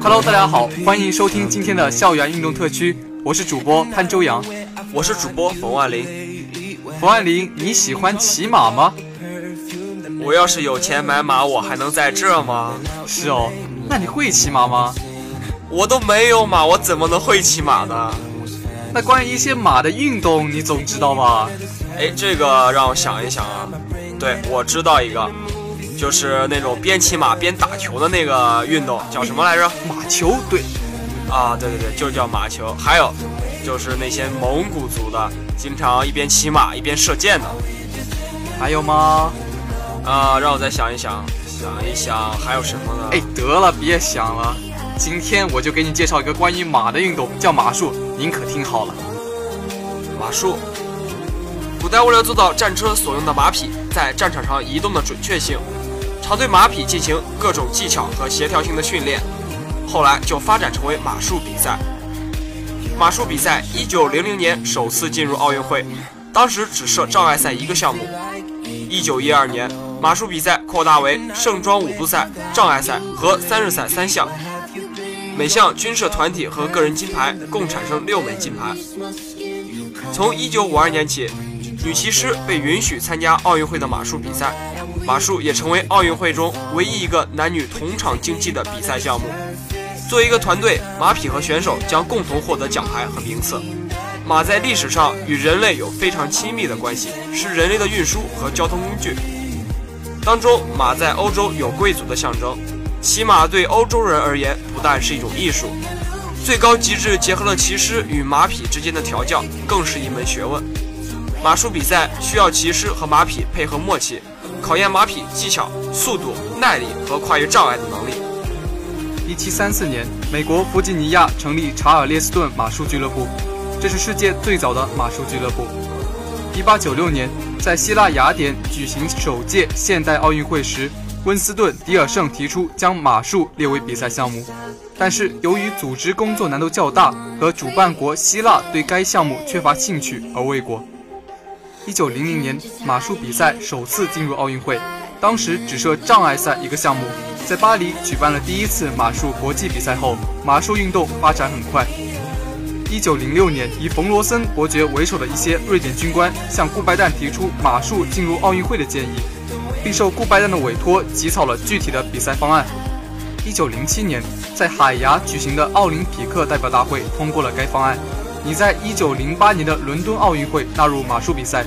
Hello，大家好，欢迎收听今天的校园运动特区，我是主播潘周阳，我是主播冯万林。冯万林，你喜欢骑马吗？我要是有钱买马，我还能在这吗？是哦，那你会骑马吗？我都没有马，我怎么能会骑马呢？那关于一些马的运动，你总知道吧？哎，这个让我想一想啊。对，我知道一个，就是那种边骑马边打球的那个运动，叫什么来着？马球。对，啊，对对对，就叫马球。还有，就是那些蒙古族的，经常一边骑马一边射箭的。还有吗？啊，让我再想一想，想一想还有什么呢？哎，得了，别想了，今天我就给你介绍一个关于马的运动，叫马术，您可听好了。马术。古代为了做到战车所用的马匹在战场上移动的准确性，常对马匹进行各种技巧和协调性的训练。后来就发展成为马术比赛。马术比赛一九零零年首次进入奥运会，当时只设障碍赛一个项目。一九一二年，马术比赛扩大为盛装舞步赛、障碍赛和三日赛三项，每项均设团体和个人金牌，共产生六枚金牌。从一九五二年起。女骑师被允许参加奥运会的马术比赛，马术也成为奥运会中唯一一个男女同场竞技的比赛项目。作为一个团队，马匹和选手将共同获得奖牌和名次。马在历史上与人类有非常亲密的关系，是人类的运输和交通工具。当中，马在欧洲有贵族的象征，骑马对欧洲人而言不但是一种艺术，最高极致结合了骑师与马匹之间的调教，更是一门学问。马术比赛需要骑师和马匹配合默契，考验马匹技巧、速度、耐力和跨越障碍的能力。一七三四年，美国弗吉尼亚成立查尔列斯顿马术俱乐部，这是世界最早的马术俱乐部。一八九六年，在希腊雅典举行首届现代奥运会时，温斯顿·迪尔圣提出将马术列为比赛项目，但是由于组织工作难度较大和主办国希腊对该项目缺乏兴趣而未果。一九零零年，马术比赛首次进入奥运会，当时只设障碍赛一个项目。在巴黎举办了第一次马术国际比赛后，马术运动发展很快。一九零六年，以冯罗森伯爵为首的一些瑞典军官向顾拜旦提出马术进入奥运会的建议，并受顾拜旦的委托起草了具体的比赛方案。一九零七年，在海牙举行的奥林匹克代表大会通过了该方案。你在一九零八年的伦敦奥运会纳入马术比赛，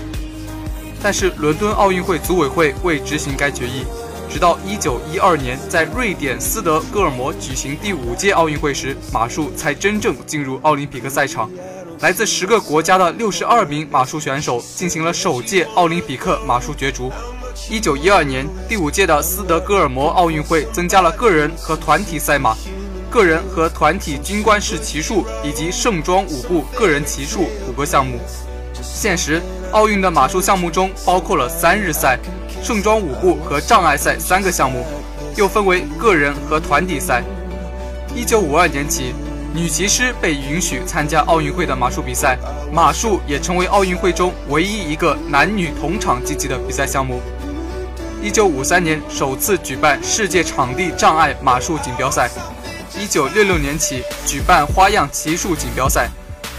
但是伦敦奥运会组委会未执行该决议。直到一九一二年，在瑞典斯德哥尔摩举行第五届奥运会时，马术才真正进入奥林匹克赛场。来自十个国家的六十二名马术选手进行了首届奥林匹克马术角逐。一九一二年，第五届的斯德哥尔摩奥运会增加了个人和团体赛马。个人和团体军官式骑术以及盛装舞步个人骑术五个项目。现时，奥运的马术项目中包括了三日赛、盛装舞步和障碍赛三个项目，又分为个人和团体赛。一九五二年起，女骑师被允许参加奥运会的马术比赛，马术也成为奥运会中唯一一个男女同场竞技的比赛项目。1953年首次举办世界场地障碍马术锦标赛，1966年起举办花样骑术锦标赛。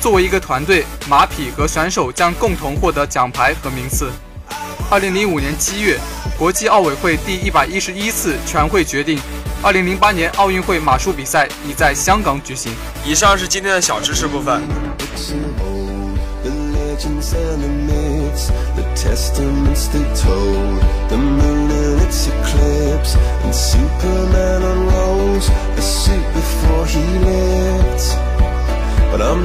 作为一个团队，马匹和选手将共同获得奖牌和名次。二零零五年七月，国际奥委会第一百一十一次全会决定二零零八年奥运会马术比赛已在香港举行。以上是今天的小知识部分。Hello，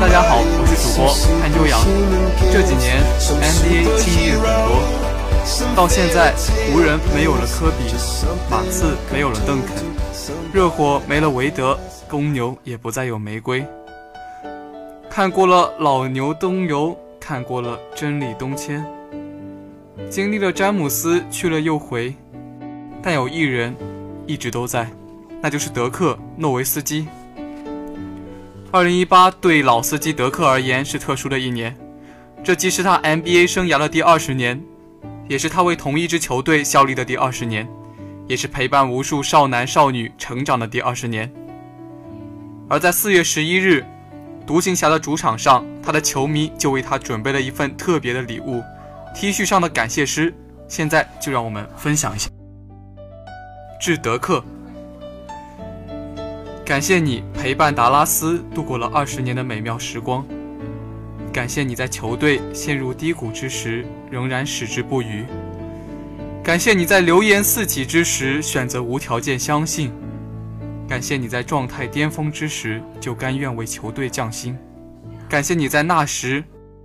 大家好，我是主播潘周阳。这几年 NBA 经历很多，到现在湖人没有了科比，马刺没有了邓肯，热火没了韦德，公牛也不再有玫瑰。看过了老牛东游，看过了真理东迁。经历了詹姆斯去了又回，但有一人一直都在，那就是德克诺维斯基。二零一八对老司机德克而言是特殊的一年，这既是他 NBA 生涯的第二十年，也是他为同一支球队效力的第二十年，也是陪伴无数少男少女成长的第二十年。而在四月十一日，独行侠的主场上，他的球迷就为他准备了一份特别的礼物。T 恤上的感谢诗，现在就让我们分享一下。致德克，感谢你陪伴达拉斯度过了二十年的美妙时光，感谢你在球队陷入低谷之时仍然矢志不渝，感谢你在流言四起之时选择无条件相信，感谢你在状态巅峰之时就甘愿为球队降薪，感谢你在那时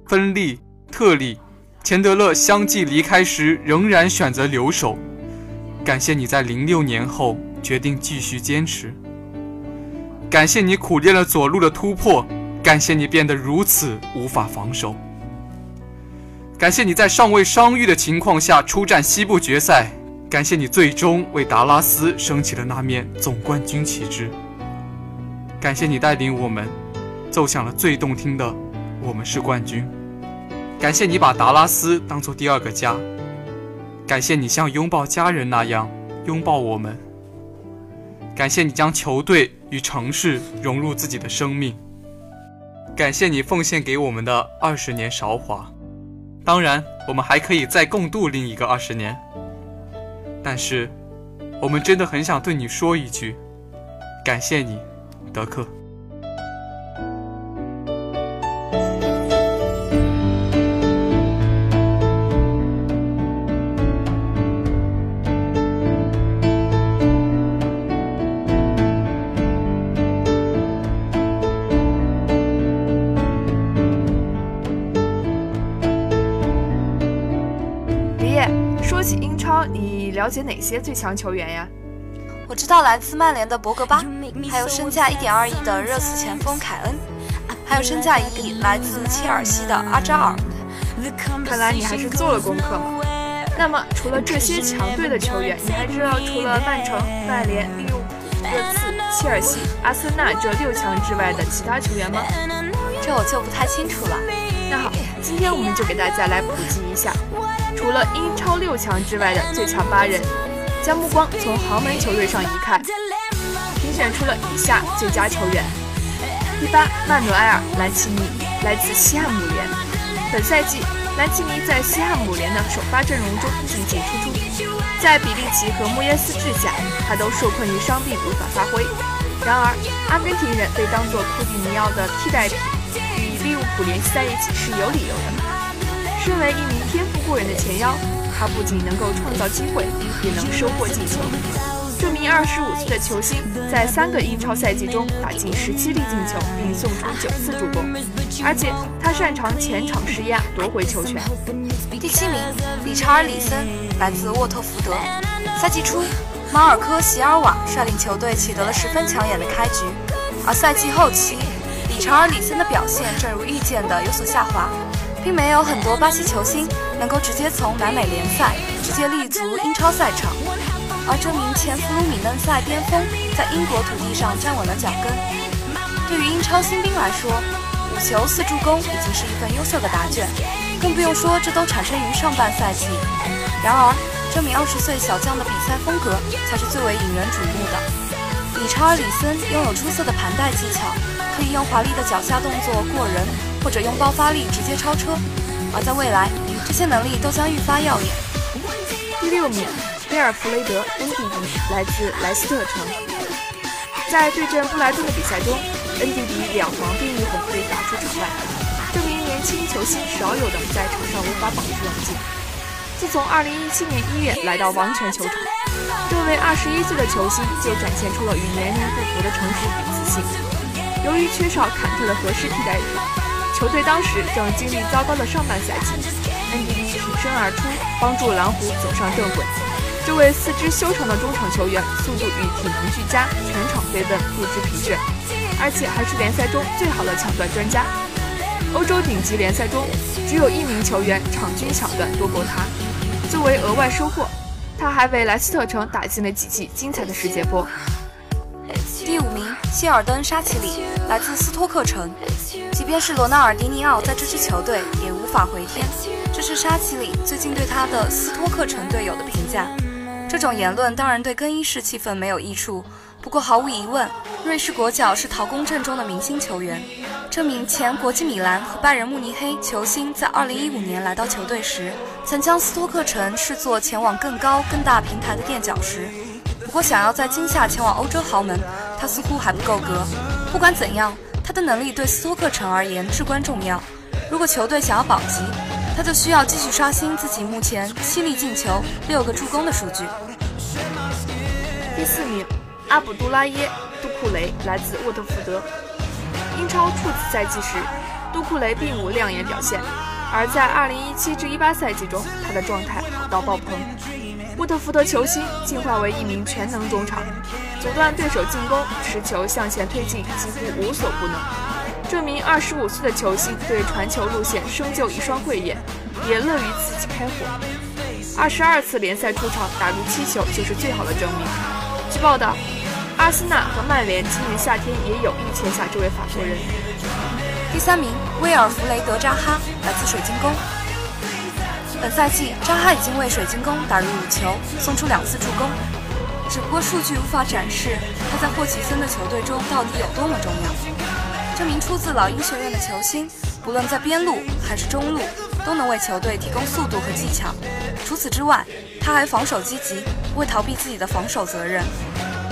芬利特里。钱德勒相继离开时，仍然选择留守。感谢你在零六年后决定继续坚持。感谢你苦练了左路的突破，感谢你变得如此无法防守。感谢你在尚未伤愈的情况下出战西部决赛，感谢你最终为达拉斯升起了那面总冠军旗帜。感谢你带领我们奏响了最动听的“我们是冠军”。感谢你把达拉斯当做第二个家，感谢你像拥抱家人那样拥抱我们，感谢你将球队与城市融入自己的生命，感谢你奉献给我们的二十年韶华。当然，我们还可以再共度另一个二十年，但是，我们真的很想对你说一句：感谢你，德克。了解哪些最强球员呀？我知道来自曼联的博格巴，还有身价一点二亿的热刺前锋凯恩，还有身价一亿来自切尔西的阿扎尔。看来你还是做了功课嘛。那么除了这些强队的球员，你还知道除了曼城、曼联、利物浦、热刺、切尔西、阿森纳这六强之外的其他球员吗？这我就不太清楚了。那好，今天我们就给大家来普及一下。除了英超六强之外的最强八人，将目光从豪门球队上移开，评选出了以下最佳球员：第八，曼努埃尔·兰奇尼，来自西汉姆联。本赛季，兰奇尼在西汉姆联的首发阵容中进进出出，在比利奇和穆耶斯治下，他都受困于伤病无法发挥。然而，阿根廷人被当作库蒂尼奥的替代品，与利物浦联系在一起是有理由的。身为一名天赋过人的前腰，他不仅能够创造机会，也能收获进球。这名二十五岁的球星在三个英超赛季中打进十七粒进球，并送出九次助攻，而且他擅长前场施压夺回球权。第七名，理查尔里森，来自沃特福德。赛季初，马尔科席尔瓦率领球队取得了十分抢眼的开局，而赛季后期，理查尔里森的表现正如预见的有所下滑。并没有很多巴西球星能够直接从南美联赛直接立足英超赛场，而这名前弗鲁米嫩赛巅峰在英国土地上站稳了脚跟。对于英超新兵来说，五球四助攻已经是一份优秀的答卷，更不用说这都产生于上半赛季。然而，这名二十岁小将的比赛风格才是最为引人瞩目的。理查尔里森拥有出色的盘带技巧，可以用华丽的脚下动作过人，或者用爆发力直接超车。而在未来，这些能力都将愈发耀眼。第六名，贝尔弗雷德·恩迪迪来自莱斯特城。在对阵布莱顿的比赛中，恩迪迪两黄变一红被打出场外。这名年轻球星少有的在场上无法保持冷静。自从2017年1月来到王权球场，这位21岁的球星就展现出了与年龄不符的成熟与自信。由于缺少坎特的合适替代品，球队当时正经历糟糕的上半赛季。恩迪迪挺身而出，帮助蓝狐走上正轨。这位四肢修长的中场球员，速度与体能俱佳，全场飞奔不知疲倦，而且还是联赛中最好的抢断专家。欧洲顶级联赛中，只有一名球员场均抢断多过他。作为额外收获，他还为莱斯特城打进了几记精彩的世界波。第五名，谢尔登·沙奇里，来自斯托克城。即便是罗纳尔迪尼奥在这支球队，也无法回天。这是沙奇里最近对他的斯托克城队友的评价。这种言论当然对更衣室气氛没有益处。不过毫无疑问，瑞士国脚是陶工阵中的明星球员。这名前国际米兰和拜仁慕尼黑球星在2015年来到球队时，曾将斯托克城视作前往更高、更大平台的垫脚石。不过，想要在今夏前往欧洲豪门，他似乎还不够格。不管怎样，他的能力对斯托克城而言至关重要。如果球队想要保级，他就需要继续刷新自己目前七粒进球、六个助攻的数据。第四名。阿卜杜拉耶·杜库雷来自沃特福德。英超处次赛季时，杜库雷并无亮眼表现，而在2017至18赛季中，他的状态好到爆棚。沃特福德球星进化为一名全能中场，阻断对手进攻，持球向前推进几乎无所不能。这名25岁的球星对传球路线生就一双慧眼，也乐于自己开火。22次联赛出场打入七球，就是最好的证明。据报道。阿森纳和曼联今年夏天也有意签下这位法国人。第三名，威尔弗雷德·扎哈来自水晶宫。本赛季，扎哈已经为水晶宫打入五球，送出两次助攻。只不过数据无法展示他在霍奇森的球队中到底有多么重要。这名出自老鹰学院的球星，不论在边路还是中路，都能为球队提供速度和技巧。除此之外，他还防守积极，不会逃避自己的防守责任。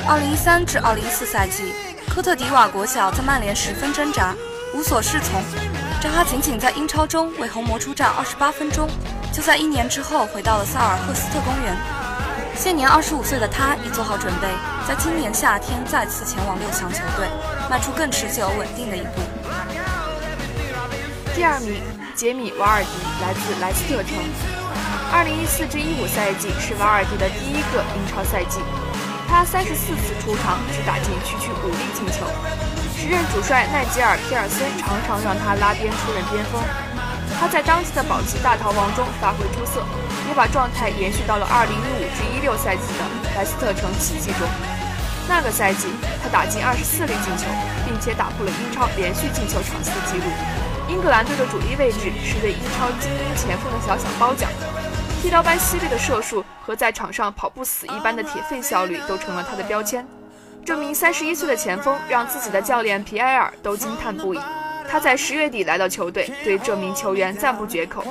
二零一三至二零一四赛季，科特迪瓦国脚在曼联十分挣扎，无所适从。扎哈仅仅在英超中为红魔出战二十八分钟，就在一年之后回到了萨尔赫斯特公园。现年二十五岁的他已做好准备，在今年夏天再次前往六强球队，迈出更持久稳定的一步。第二名，杰米·瓦尔迪来自莱斯特城。二零一四至一五赛季是瓦尔迪的第一个英超赛季。他三十四次出场，只打进区区五粒进球。时任主帅奈吉尔·皮尔森常常让他拉边出任边锋。他在当季的保级大逃亡中发挥出色，也把状态延续到了二零一五至一六赛季的莱斯特城奇迹中。那个赛季，他打进二十四粒进球，并且打破了英超连续进球场次的纪录。英格兰队的主力位置是对英超精英前锋的小小褒奖。剃刀般犀利的射术和在场上跑不死一般的铁肺效率都成了他的标签。这名三十一岁的前锋让自己的教练皮埃尔都惊叹不已。他在十月底来到球队，对这名球员赞不绝口。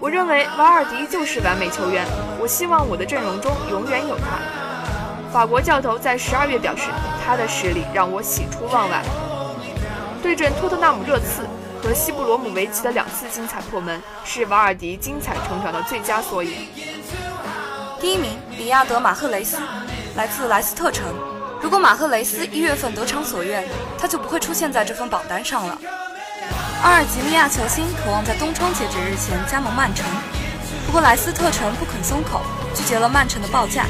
我认为瓦尔迪就是完美球员，我希望我的阵容中永远有他。法国教头在十二月表示，他的实力让我喜出望外。对阵托特纳姆热刺。和西布罗姆维奇的两次精彩破门，是瓦尔迪精彩成长的最佳缩影。第一名，里亚德·马赫雷斯，来自莱斯特城。如果马赫雷斯一月份得偿所愿，他就不会出现在这份榜单上了。阿尔及利亚球星渴望在冬窗截止日前加盟曼城，不过莱斯特城不肯松口，拒绝了曼城的报价。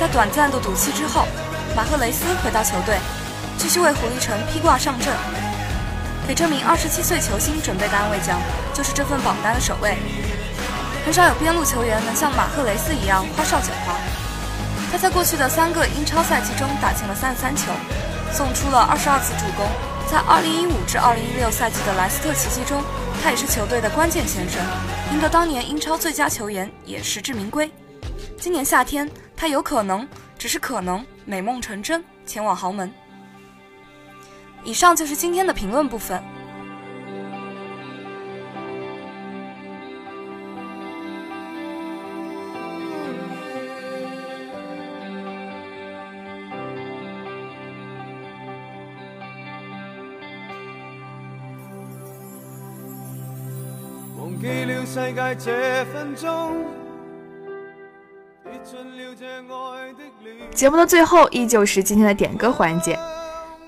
在短暂的赌气之后，马赫雷斯回到球队，继续为狐狸城披挂上阵。给这名二十七岁球星准备的安慰奖，就是这份榜单的首位。很少有边路球员能像马赫雷斯一样花哨九花。他在过去的三个英超赛季中打进了三十三球，送出了二十二次助攻。在二零一五至二零一六赛季的莱斯特奇迹中，他也是球队的关键先生，赢得当年英超最佳球员也实至名归。今年夏天，他有可能，只是可能，美梦成真，前往豪门。以上就是今天的评论部分。节目的最后，依旧是今天的点歌环节。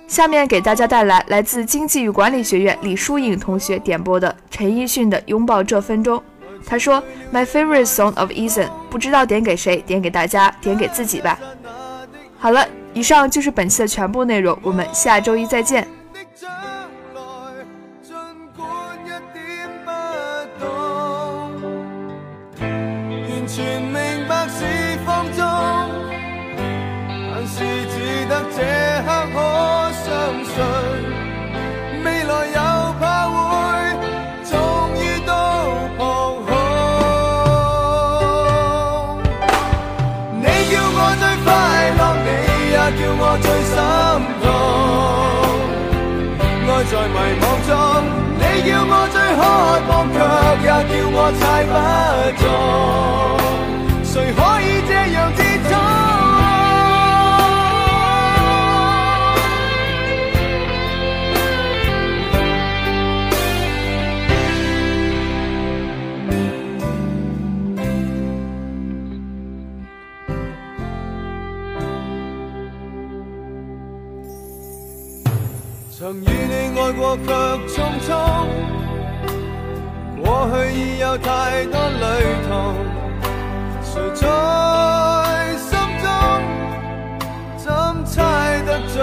下面给大家带来来自经济与管理学院李淑颖同学点播的陈奕迅的《拥抱这分钟》。他说：“My favorite song of Ethan，不知道点给谁，点给大家，点给自己吧。”好了，以上就是本期的全部内容，我们下周一再见。我最渴望，却也叫我猜不中。谁可以这样曾与你爱过，却匆匆。过去已有太多旅途，谁在心中怎猜得准？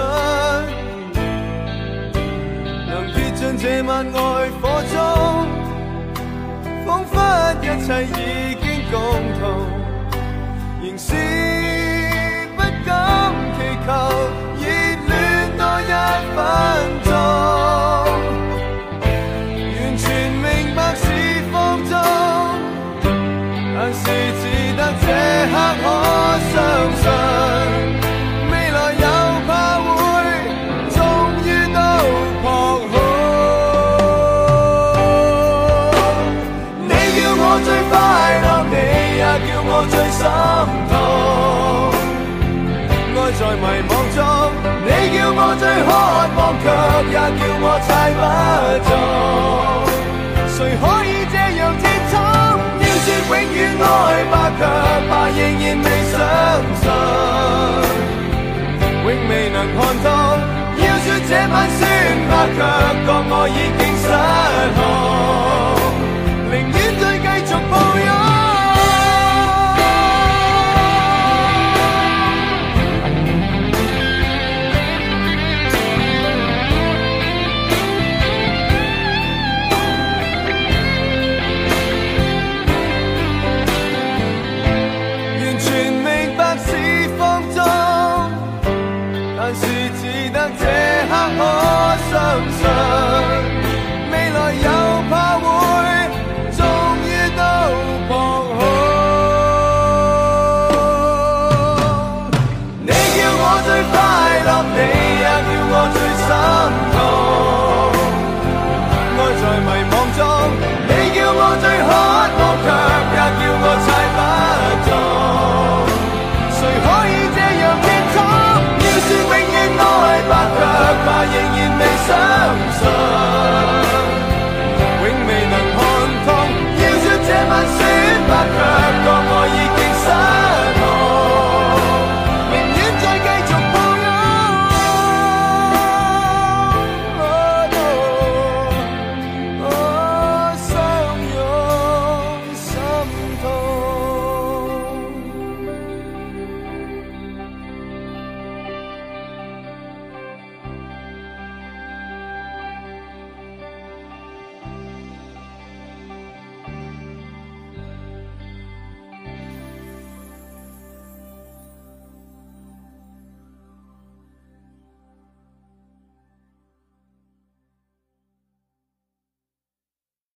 能跌进这晚爱火中，仿佛一切已经共同，仍是不敢祈求。分钟，也叫我猜不中。谁可以这样接触？要说永远爱吧，却怕仍然未相信，永未能看透。要说这晚算吧，却觉我已经失控，